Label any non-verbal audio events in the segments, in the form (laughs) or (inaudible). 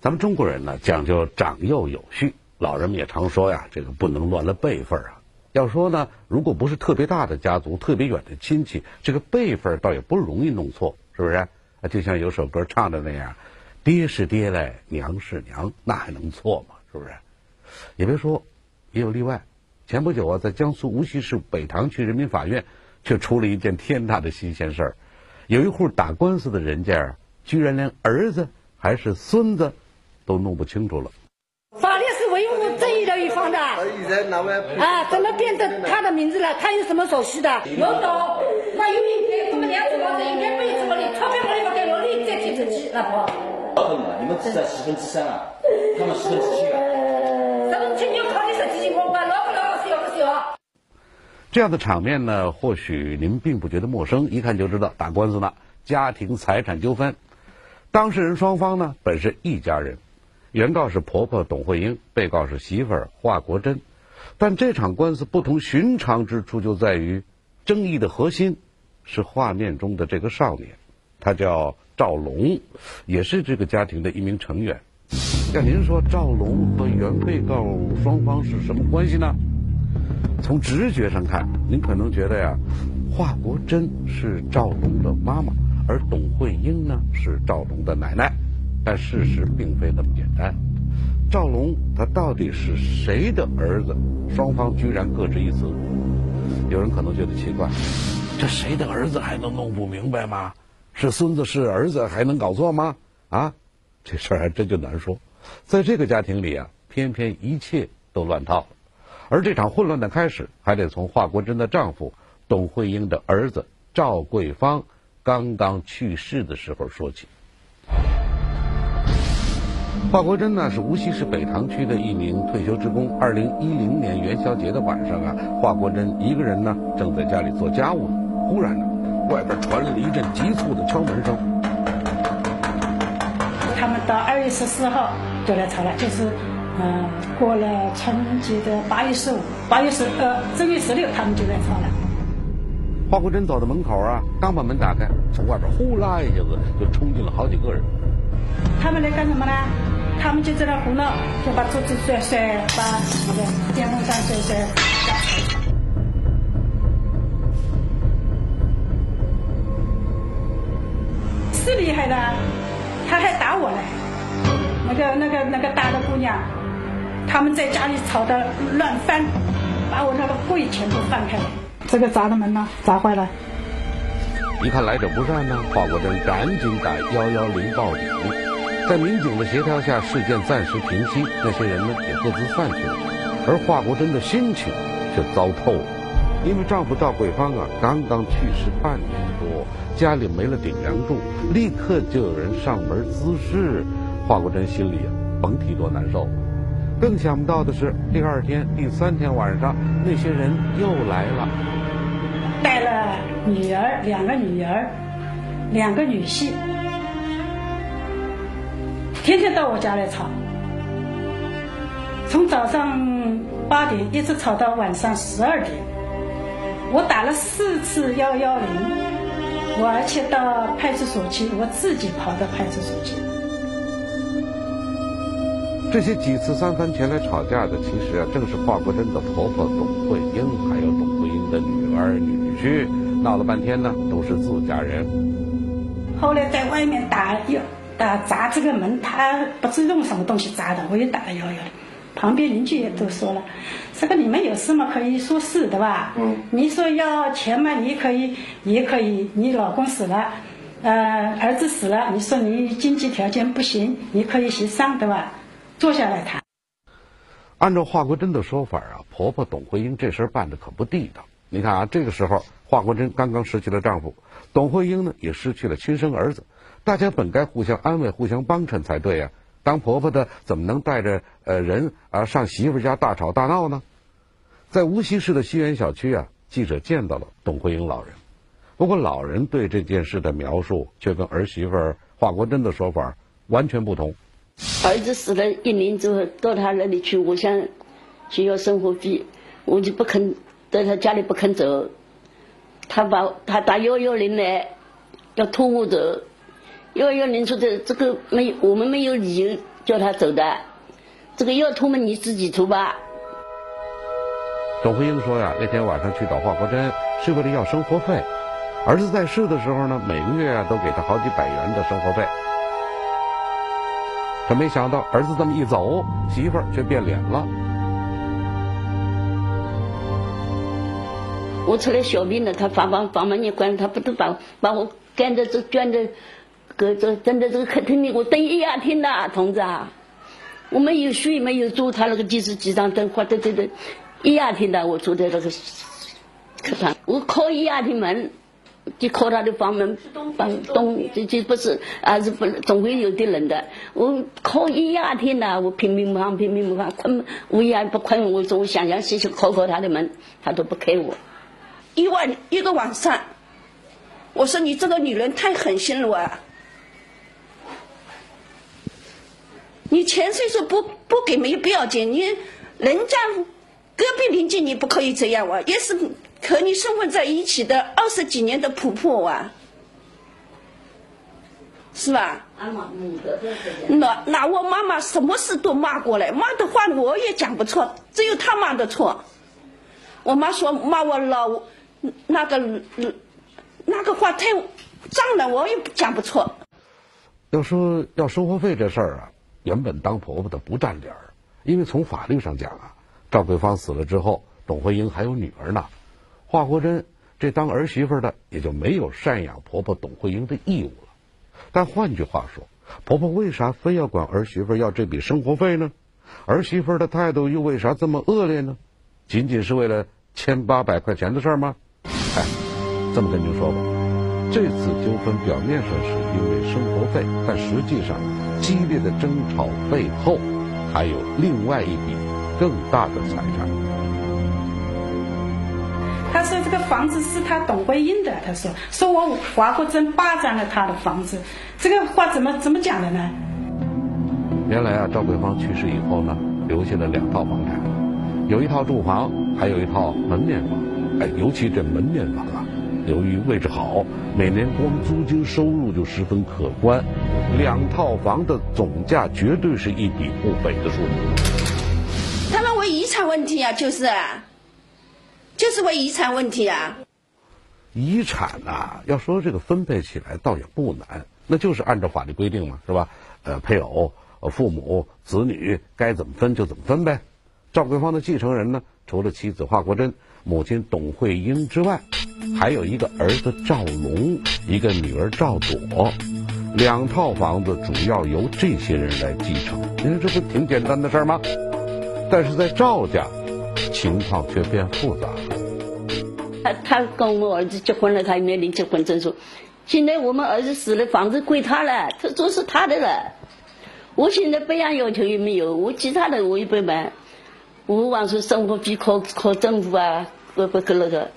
咱们中国人呢讲究长幼有序，老人们也常说呀，这个不能乱了辈分啊。要说呢，如果不是特别大的家族、特别远的亲戚，这个辈分倒也不容易弄错，是不是？啊，就像有首歌唱的那样，爹是爹嘞，娘是娘，那还能错吗？是不是？也别说，也有例外。前不久啊，在江苏无锡市北塘区人民法院，却出了一件天大的新鲜事儿。有一户打官司的人家，居然连儿子还是孙子。都弄不清楚了。法律是维护正义的一方的。啊，怎么变成他的名字了？他有什么手续的？有懂？那有一天，我们两子老子应该背什么的？钞票我也不给了，你再提出去，老婆。你们只占十分之三啊，他们十分之七啊。十分之七你要考虑实际情况吧，老不老，小不小。这样的场面呢，或许您并不觉得陌生，一看就知道打官司呢，家庭财产纠纷，当事人双方呢本是一家人。原告是婆婆董慧英，被告是媳妇儿华国珍，但这场官司不同寻常之处就在于，争议的核心是画面中的这个少年，他叫赵龙，也是这个家庭的一名成员。那您说赵龙和原被告双方是什么关系呢？从直觉上看，您可能觉得呀，华国珍是赵龙的妈妈，而董慧英呢是赵龙的奶奶。但事实并非那么简单，赵龙他到底是谁的儿子？双方居然各执一词。有人可能觉得奇怪，这谁的儿子还能弄不明白吗？是孙子是儿子还能搞错吗？啊，这事儿还真就难说。在这个家庭里啊，偏偏一切都乱套了。而这场混乱的开始，还得从华国珍的丈夫董慧英的儿子赵桂芳刚刚去世的时候说起。华国珍呢是无锡市北塘区的一名退休职工。二零一零年元宵节的晚上啊，华国珍一个人呢正在家里做家务，忽然呢，外边传来了一阵急促的敲门声。他们到二月十四号就来吵了，就是嗯过了春节的八月十五、八月十呃正月十六，他们就来吵了。华国珍走到门口啊，刚把门打开，从外边呼啦一下子就冲进了好几个人。他们来干什么呢？他们就在那胡闹，就把桌子摔摔，把那个电风扇摔摔，是厉害的，他还打我嘞。那个那个那个大的姑娘，他们在家里吵得乱翻，把我那个柜全部翻开了，这个砸的门呢，砸坏了。一看来者不善呢，华国珍赶紧打幺幺零报警。在民警的协调下，事件暂时平息，那些人呢也各自散去了。而华国珍的心情却糟透了，因为丈夫赵桂芳啊刚刚去世半年多，家里没了顶梁柱，立刻就有人上门滋事，华国珍心里啊甭提多难受。更想不到的是，第二天、第三天晚上，那些人又来了，带了女儿，两个女儿，两个女婿。天天到我家来吵，从早上八点一直吵到晚上十二点。我打了四次幺幺零，我而且到派出所去，我自己跑到派出所去。这些几次三番前来吵架的，其实啊，正是华国珍的婆婆董慧英，还有董慧英的女儿女婿。闹了半天呢，都是自家人。后来在外面打又。打砸这个门，他不知用什么东西砸的，我又打了幺幺零。旁边邻居也都说了，这个你们有事吗？可以说事对吧？嗯。你说要钱嘛？你可以，也可以。你老公死了，呃，儿子死了，你说你经济条件不行，你可以协商，对吧？坐下来谈。按照华国珍的说法啊，婆婆董慧英这事儿办的可不地道。你看啊，这个时候华国珍刚刚失去了丈夫，董慧英呢也失去了亲生儿子。大家本该互相安慰、互相帮衬才对呀。当婆婆的怎么能带着呃人啊上媳妇家大吵大闹呢？在无锡市的西园小区啊，记者见到了董慧英老人。不过老人对这件事的描述却跟儿媳妇华国珍的说法完全不同。儿子死了一年之后，到他那里去，我想需要生活费，我就不肯在他家里不肯走。他把他打幺幺零来，要拖我走。幺幺零说的这个没，我们没有理由叫他走的。这个要吐嘛，你自己吐吧。董慧英说呀，那天晚上去找华国珍是为了要生活费。儿子在世的时候呢，每个月啊都给他好几百元的生活费。可没想到儿子这么一走，媳妇儿却变脸了。我出来小病了，他房房房门一关，他不都把把我干着这卷着，搁这站在这个客厅里，我等一夜天的，同志啊！我没有睡，没有住，他那个电视机上灯花的对对，一夜天的，我坐在这个客房，我敲一夜天门。就靠他的房门，房东就就不是，还是不总会有的人的。我靠一夜天呐，我拼命忙，拼命忙，困我夜不困，我总想想细细敲敲他的门，他都不开我。一晚一个晚上，我说你这个女人太狠心了啊！你钱虽说不不给没不要紧，你人家隔壁邻居你不可以这样啊，也是。和你生活在一起的二十几年的婆婆啊，是吧？那那我妈妈什么事都骂过来，骂的话我也讲不错，只有她骂的错。我妈说骂我老那个那个话太脏了，我也讲不错。要说要生活费这事儿啊，原本当婆婆的不占理儿，因为从法律上讲啊，赵桂芳死了之后，董慧英还有女儿呢。华国珍这当儿媳妇的也就没有赡养婆婆董慧英的义务了。但换句话说，婆婆为啥非要管儿媳妇要这笔生活费呢？儿媳妇的态度又为啥这么恶劣呢？仅仅是为了千八百块钱的事吗？哎，这么跟您说吧，这次纠纷表面上是因为生活费，但实际上激烈的争吵背后还有另外一笔更大的财产。他说这个房子是他董桂英的，他说说我华国珍霸占了他的房子，这个话怎么怎么讲的呢？原来啊，赵桂芳去世以后呢，留下了两套房产，有一套住房，还有一套门面房。哎，尤其这门面房啊，由于位置好，每年光租金收入就十分可观，两套房的总价绝对是一笔不菲的数目。他们为遗产问题啊，就是。就是为遗产问题啊！遗产呐，要说这个分配起来倒也不难，那就是按照法律规定嘛，是吧？呃，配偶、父母、子女该怎么分就怎么分呗。赵桂芳的继承人呢，除了妻子华国珍、母亲董慧英之外，还有一个儿子赵龙，一个女儿赵朵，两套房子主要由这些人来继承。你说这不挺简单的事儿吗？但是在赵家。情况却变复杂了。他他跟我儿子结婚了，他也没领结婚证书。现在我们儿子死了，房子归他了，他都是他的了。我现在备案要求也没有，我其他的我也不办。我往说生活费靠靠政府啊，不不给那个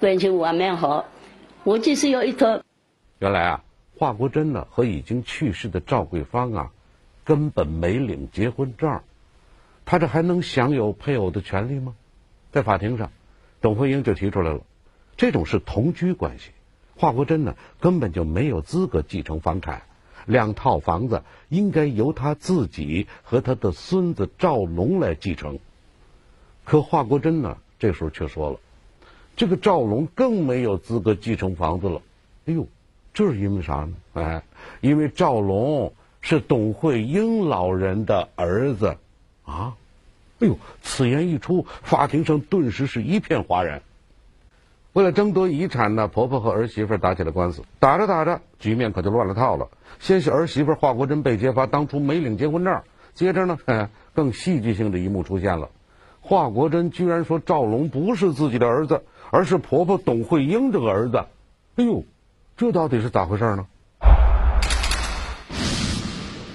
关系我还蛮好。我就是要一套。原来啊，华国珍呢和已经去世的赵桂芳啊，根本没领结婚证。他这还能享有配偶的权利吗？在法庭上，董慧英就提出来了，这种是同居关系，华国珍呢根本就没有资格继承房产，两套房子应该由他自己和他的孙子赵龙来继承。可华国珍呢这时候却说了，这个赵龙更没有资格继承房子了。哎呦，这是因为啥呢？哎，因为赵龙是董慧英老人的儿子。啊，哎呦！此言一出，法庭上顿时是一片哗然。为了争夺遗产呢，婆婆和儿媳妇打起了官司。打着打着，局面可就乱了套了。先是儿媳妇华国珍被揭发当初没领结婚证，接着呢，哎 (laughs) 更戏剧性的一幕出现了：华国珍居然说赵龙不是自己的儿子，而是婆婆董慧英这个儿子。哎呦，这到底是咋回事呢？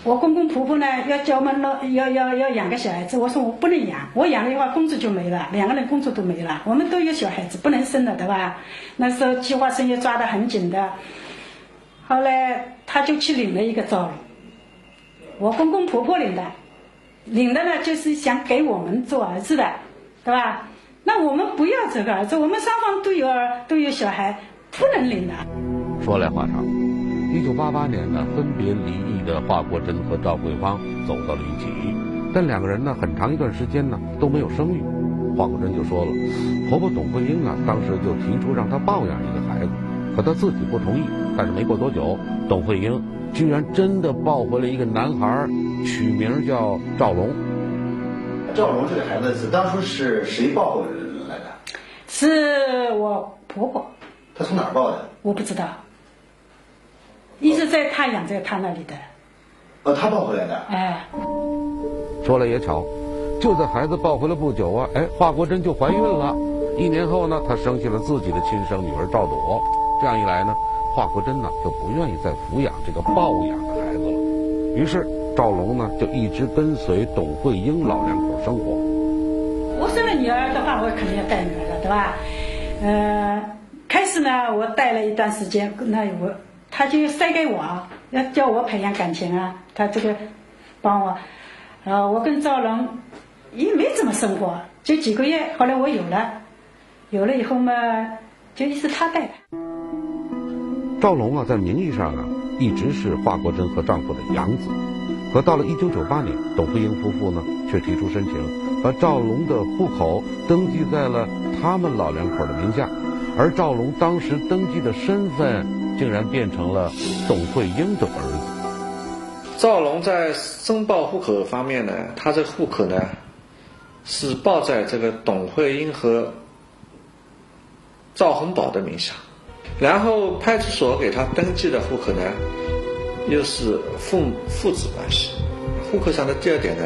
我公公婆婆呢要叫我们老要要要养个小孩子，我说我不能养，我养了的话工作就没了，两个人工作都没了，我们都有小孩子不能生了，对吧？那时候计划生育抓得很紧的，后来他就去领了一个赵龙，我公公婆婆领的，领的呢就是想给我们做儿子的，对吧？那我们不要这个儿子，我们双方都有儿都有小孩，不能领的。说来话长。一九八八年呢，分别离异的华国珍和赵桂芳走到了一起，但两个人呢，很长一段时间呢都没有生育。华国珍就说了，婆婆董慧英啊，当时就提出让她抱养一个孩子，可她自己不同意。但是没过多久，董慧英居然真的抱回了一个男孩，取名叫赵龙。赵龙这个孩子是当初是谁抱回来的？是我婆婆。她从哪儿抱的？我不知道。一直在他养在他那里的，哦，他抱回来的。哎，说来也巧，就在孩子抱回来不久啊，哎，华国珍就怀孕了。一年后呢，她生下了自己的亲生女儿赵朵。这样一来呢，华国珍呢就不愿意再抚养这个抱养的孩子了。于是赵龙呢就一直跟随董慧英老两口生活。我生了女儿的话，我肯定要带女儿了，对吧？呃，开始呢，我带了一段时间，那我。他就塞给我，要叫我培养感情啊。他这个帮我，呃，我跟赵龙也没怎么生活，就几个月。后来我有了，有了以后嘛，就一直他带。赵龙啊，在名义上啊，一直是华国珍和丈夫的养子。可到了一九九八年，董慧英夫妇呢，却提出申请，把赵龙的户口登记在了他们老两口的名下，而赵龙当时登记的身份。竟然变成了董慧英的儿子。赵龙在申报户口方面呢，他这户口呢是报在这个董慧英和赵洪宝的名下，然后派出所给他登记的户口呢又是父父子关系。户口上的第二点呢，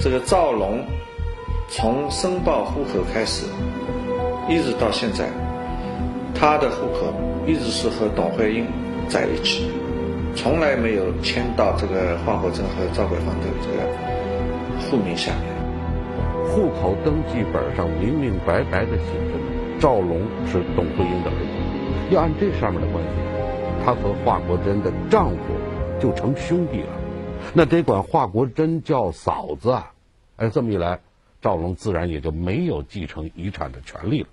这个赵龙从申报户口开始，一直到现在，他的户口。一直是和董慧英在一起，从来没有迁到这个华国珍和赵桂芳的这个户名下面。户口登记本上明明白白的写着，赵龙是董慧英的儿子。要按这上面的关系，他和华国珍的丈夫就成兄弟了，那得管华国珍叫嫂子啊！哎，这么一来，赵龙自然也就没有继承遗产的权利了。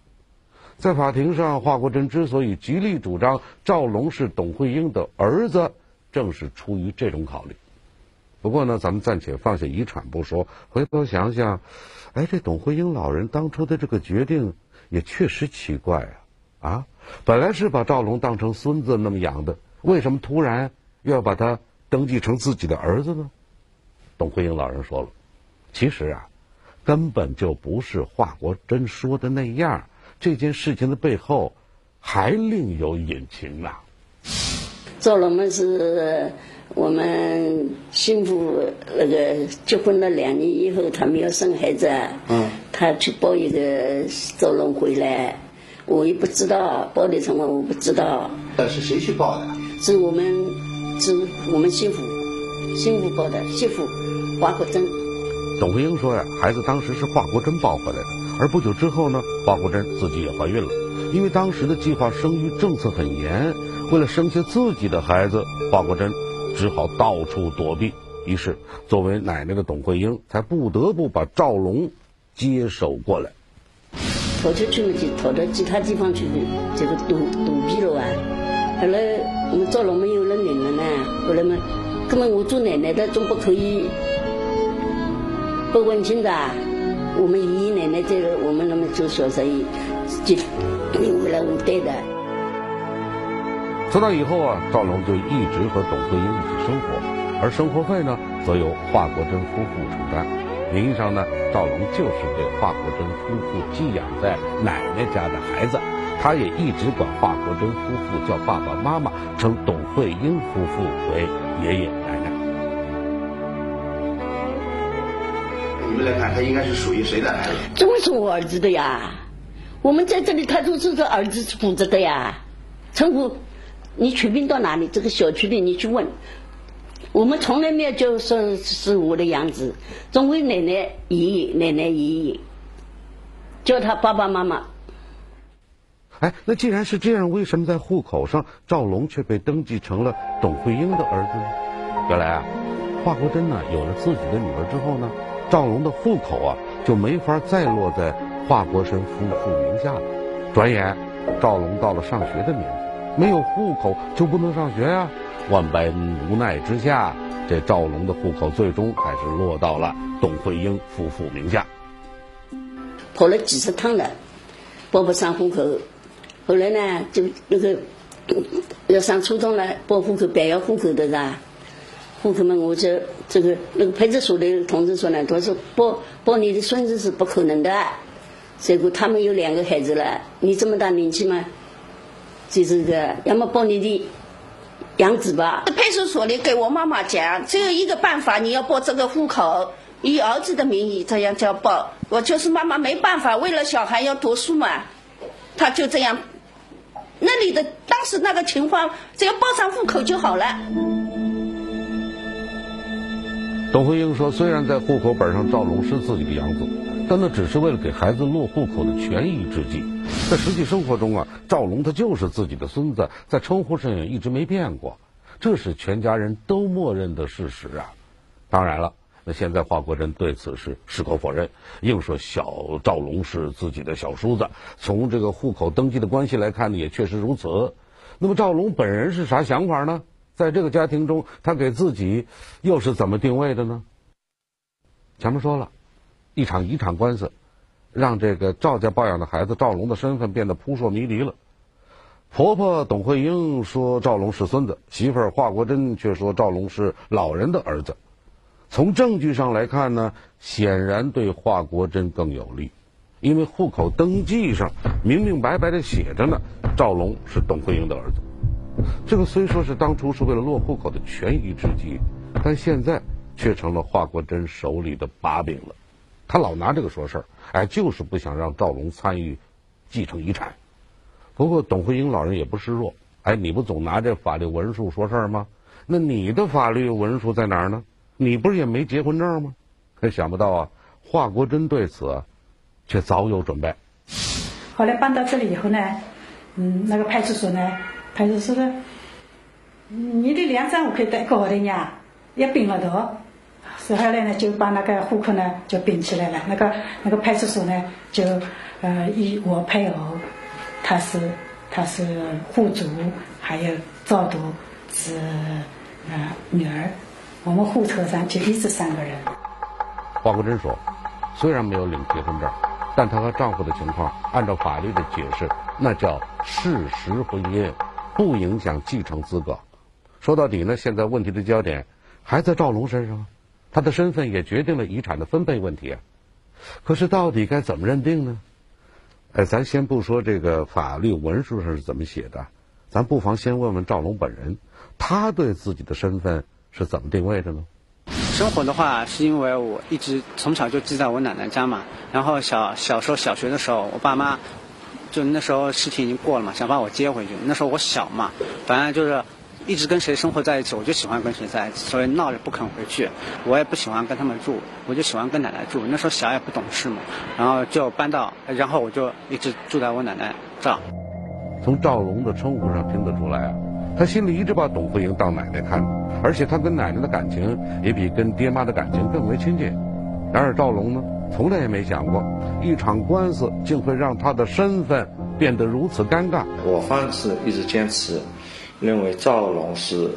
在法庭上，华国珍之所以极力主张赵龙是董慧英的儿子，正是出于这种考虑。不过呢，咱们暂且放下遗产不说，回头想想，哎，这董慧英老人当初的这个决定也确实奇怪啊！啊，本来是把赵龙当成孙子那么养的，为什么突然又要把他登记成自己的儿子呢？董慧英老人说了，其实啊，根本就不是华国珍说的那样。这件事情的背后还另有隐情啊！赵龙们是我们幸福那个结婚了两年以后，他们要生孩子，嗯，他去抱一个赵龙回来，我也不知道报的什么，我不知道。呃，是谁去报的？是我们是我们媳妇媳妇报的，媳妇华国珍。董慧英说呀，孩子当时是华国珍抱回来的。而不久之后呢，华国珍自己也怀孕了。因为当时的计划生育政策很严，为了生下自己的孩子，华国珍只好到处躲避。于是，作为奶奶的董慧英才不得不把赵龙接手过来。逃出去了，就逃到其他地方去，这个躲躲避了啊。后来我们赵龙没有了女儿呢，后来嘛，那么我做奶奶的总不可以不问清的。我们爷爷奶奶在，我们那么做小生意，就留回来我带的。从那以后啊，赵龙就一直和董桂英一起生活，而生活费呢，则由华国珍夫妇承担。名义上呢，赵龙就是给华国珍夫妇寄养在奶奶家的孩子，他也一直管华国珍夫妇叫爸爸妈妈，称董慧英夫妇为爷爷奶奶。你们来看，他应该是属于谁的孩子？怎么是我儿子的呀？我们在这里，他都是说儿子负责的呀。称呼你取名到哪里？这个小区里你去问。我们从来没有就说是我的养子，总归奶奶、爷爷、奶奶、爷爷，叫他爸爸妈妈。哎，那既然是这样，为什么在户口上赵龙却被登记成了董慧英的儿子呢？原来啊，华国珍呢有了自己的女儿之后呢。赵龙的户口啊，就没法再落在华国生夫妇名下了。转眼，赵龙到了上学的年纪，没有户口就不能上学呀。万般无奈之下，这赵龙的户口最终还是落到了董慧英夫妇名下。跑了几十趟了，报不上户口。后来呢，就那个要上初中了，报户口办要户口的是吧？户口嘛，我就这个那个派出所的同志说呢，他说报报你的孙子是不可能的。结果他们有两个孩子了，你这么大年纪嘛，就是个要么报你的养子吧。派出所里给我妈妈讲，只有一个办法，你要报这个户口，以儿子的名义这样叫报。我就是妈妈没办法，为了小孩要读书嘛，他就这样。那里的当时那个情况，只要报上户口就好了。董慧英说：“虽然在户口本上赵龙是自己的养子，但那只是为了给孩子落户口的权宜之计。在实际生活中啊，赵龙他就是自己的孙子，在称呼上也一直没变过，这是全家人都默认的事实啊。当然了，那现在华国珍对此是矢口否认，硬说小赵龙是自己的小叔子。从这个户口登记的关系来看呢，也确实如此。那么赵龙本人是啥想法呢？”在这个家庭中，他给自己又是怎么定位的呢？前面说了，一场遗产官司，让这个赵家抱养的孩子赵龙的身份变得扑朔迷离了。婆婆董慧英说赵龙是孙子，媳妇儿华国珍却说赵龙是老人的儿子。从证据上来看呢，显然对华国珍更有利，因为户口登记上明明白白的写着呢，赵龙是董慧英的儿子。这个虽说是当初是为了落户口的权宜之计，但现在却成了华国珍手里的把柄了。他老拿这个说事儿，哎，就是不想让赵龙参与继承遗产。不过董慧英老人也不示弱，哎，你不总拿这法律文书说事儿吗？那你的法律文书在哪儿呢？你不是也没结婚证吗？可想不到啊，华国珍对此却早有准备。后来搬到这里以后呢，嗯，那个派出所呢？派出所的，你的两张户口带高的呀，也并了头，所以后来呢，就把那个户口呢就并起来了。那个那个派出所呢，就呃以我配偶，他是他是户主，还有赵读是呃女儿，我们户头上就一直三个人。华国珍说，虽然没有领结婚证，但她和丈夫的情况，按照法律的解释，那叫事实婚姻。不影响继承资格。说到底呢，现在问题的焦点还在赵龙身上，他的身份也决定了遗产的分配问题啊。可是到底该怎么认定呢？哎，咱先不说这个法律文书上是怎么写的，咱不妨先问问赵龙本人，他对自己的身份是怎么定位的呢？生活的话，是因为我一直从小就寄在我奶奶家嘛，然后小小时候小学的时候，我爸妈。就那时候事情已经过了嘛，想把我接回去。那时候我小嘛，反正就是一直跟谁生活在一起，我就喜欢跟谁在一起，所以闹着不肯回去。我也不喜欢跟他们住，我就喜欢跟奶奶住。那时候小也不懂事嘛，然后就搬到，然后我就一直住在我奶奶这。从赵龙的称呼上听得出来啊，他心里一直把董慧英当奶奶看，而且他跟奶奶的感情也比跟爹妈的感情更为亲近。然而赵龙呢？从来也没想过，一场官司竟会让他的身份变得如此尴尬。我方是一直坚持，认为赵龙是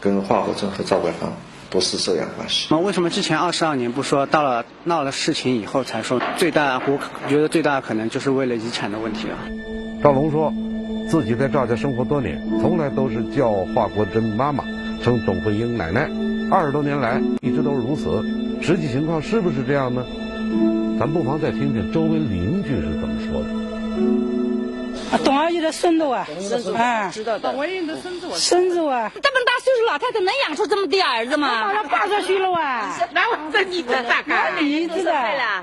跟华国珍和赵桂芳不是收养关系。那为什么之前二十二年不说，到了闹了事情以后才说？最大，我觉得最大可能就是为了遗产的问题了。赵龙说，自己在赵家生活多年，从来都是叫华国珍妈妈，称董慧英奶奶，二十多年来一直都是如此。实际情况是不是这样呢？咱不妨再听听周围邻居是怎么董阿姨的孙子啊，啊，知道的。董阿姨的孙子，我孙子啊，这么大岁数老太太能养出这么点儿子吗？他八十岁了哇，那我这你这大干？你知道？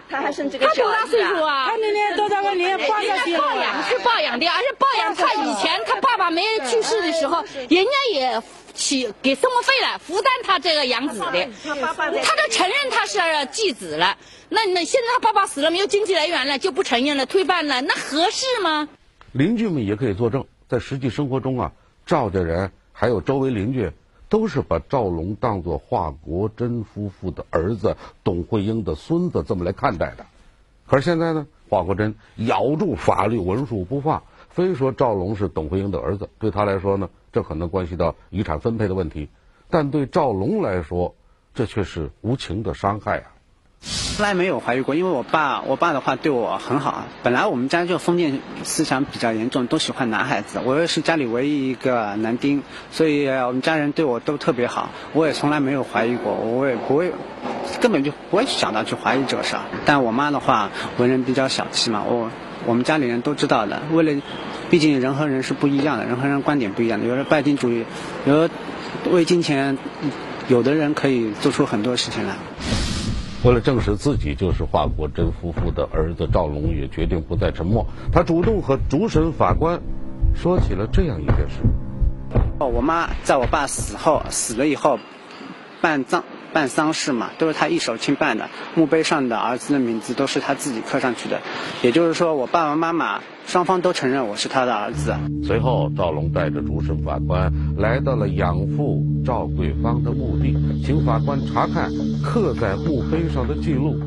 他还生这个他多大岁数啊？他那年多大个年？八十岁了。抱养是抱养的，而且抱养他以前他爸爸没去世的时候，人家也。起给生活费了，负担他这个养子的，他都承认他是继子了。那那现在他爸爸死了，没有经济来源了，就不承认了，推办了，那合适吗？邻居们也可以作证，在实际生活中啊，赵家人还有周围邻居都是把赵龙当作华国珍夫妇的儿子董慧英的孙子这么来看待的。可是现在呢，华国珍咬住法律文书不放。非说赵龙是董慧英的儿子，对他来说呢，这可能关系到遗产分配的问题；但对赵龙来说，这却是无情的伤害啊。从来没有怀疑过，因为我爸，我爸的话对我很好。本来我们家就封建思想比较严重，都喜欢男孩子。我又是家里唯一一个男丁，所以我们家人对我都特别好。我也从来没有怀疑过，我也不会，根本就不会想到去怀疑这个事儿。但我妈的话，为人比较小气嘛，我我们家里人都知道的。为了，毕竟人和人是不一样的，人和人观点不一样的。有的拜金主义，有的为金钱，有的人可以做出很多事情来。为了证实自己就是华国珍夫妇的儿子，赵龙也决定不再沉默。他主动和主审法官说起了这样一件事：哦，我妈在我爸死后死了以后办葬办丧事嘛，都是他一手亲办的。墓碑上的儿子的名字都是他自己刻上去的。也就是说，我爸爸妈妈双方都承认我是他的儿子。随后，赵龙带着主审法官来到了养父赵桂芳的墓地，请法官查看刻在墓碑上的记录。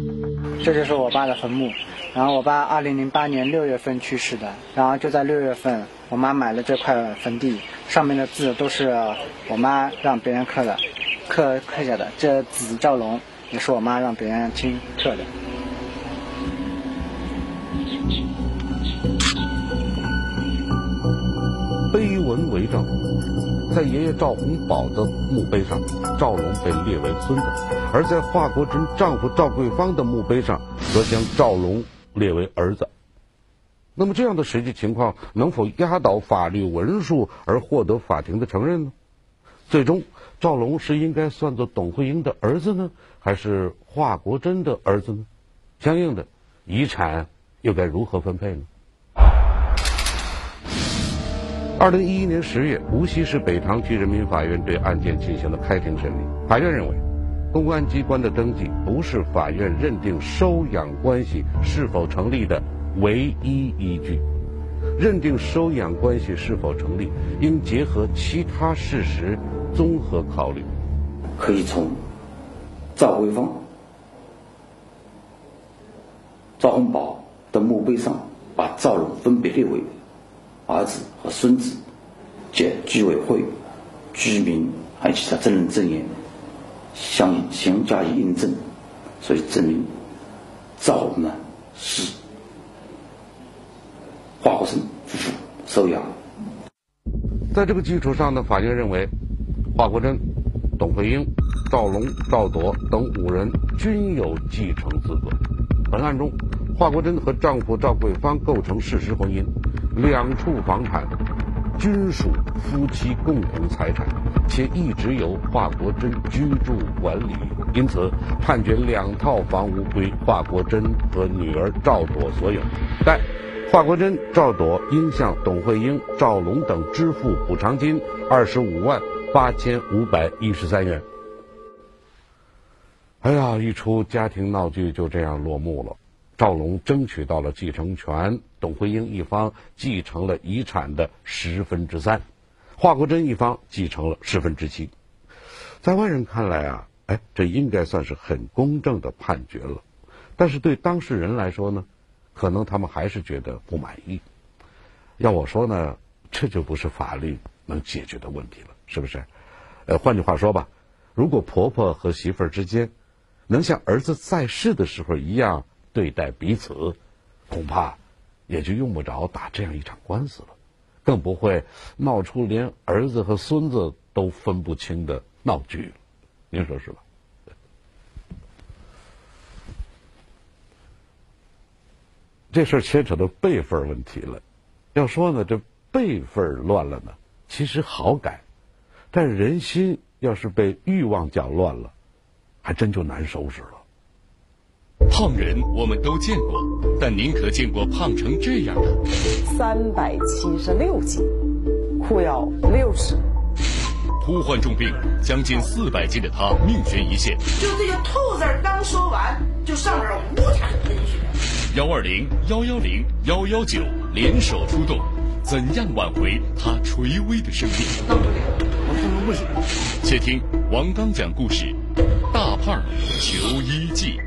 这就是我爸的坟墓。然后我爸二零零八年六月份去世的，然后就在六月份，我妈买了这块坟地，上面的字都是我妈让别人刻的，刻刻下的。这子赵龙也是我妈让别人亲刻的。碑文为证，在爷爷赵洪宝的墓碑上，赵龙被列为孙子；而在华国珍丈夫赵桂芳的墓碑上，则将赵龙列为儿子。那么，这样的实际情况能否压倒法律文书而获得法庭的承认呢？最终，赵龙是应该算作董慧英的儿子呢，还是华国珍的儿子呢？相应的，遗产又该如何分配呢？二零一一年十月，无锡市北塘区人民法院对案件进行了开庭审理。法院认为，公安机关的登记不是法院认定收养关系是否成立的唯一依据。认定收养关系是否成立，应结合其他事实综合考虑。可以从赵桂芳、赵洪宝的墓碑上，把赵龙分别列为。儿子和孙子，借居委会、居民还有其他证人证言，相相加以印证，所以证明赵龙呢是华国生夫妇收养。在这个基础上呢，法院认为华国珍、董慧英、赵龙、赵铎等五人均有继承资格。本案中，华国珍和丈夫赵桂芳构成事实婚姻。两处房产均属夫妻共同财产，且一直由华国珍居住管理，因此判决两套房屋归华国珍和女儿赵朵所有。但华国珍、赵朵应向董慧英、赵龙等支付补偿金二十五万八千五百一十三元。哎呀，一出家庭闹剧就这样落幕了。赵龙争取到了继承权，董慧英一方继承了遗产的十分之三，华国珍一方继承了十分之七。在外人看来啊，哎，这应该算是很公正的判决了。但是对当事人来说呢，可能他们还是觉得不满意。要我说呢，这就不是法律能解决的问题了，是不是？呃，换句话说吧，如果婆婆和媳妇儿之间能像儿子在世的时候一样。对待彼此，恐怕也就用不着打这样一场官司了，更不会闹出连儿子和孙子都分不清的闹剧您说是吧？这事儿牵扯到辈分问题了。要说呢，这辈分乱了呢，其实好改；但人心要是被欲望搅乱了，还真就难收拾了。胖人我们都见过，但您可见过胖成这样的？三百七十六斤，裤腰六尺。突患重病，将近四百斤的他命悬一线。就这个“吐”字刚说完，就上边无产喷血。幺二零幺幺零幺幺九联手出动，怎样挽回他垂危的生命？当不了，我说不行。且听王刚讲故事，《大胖求医记》。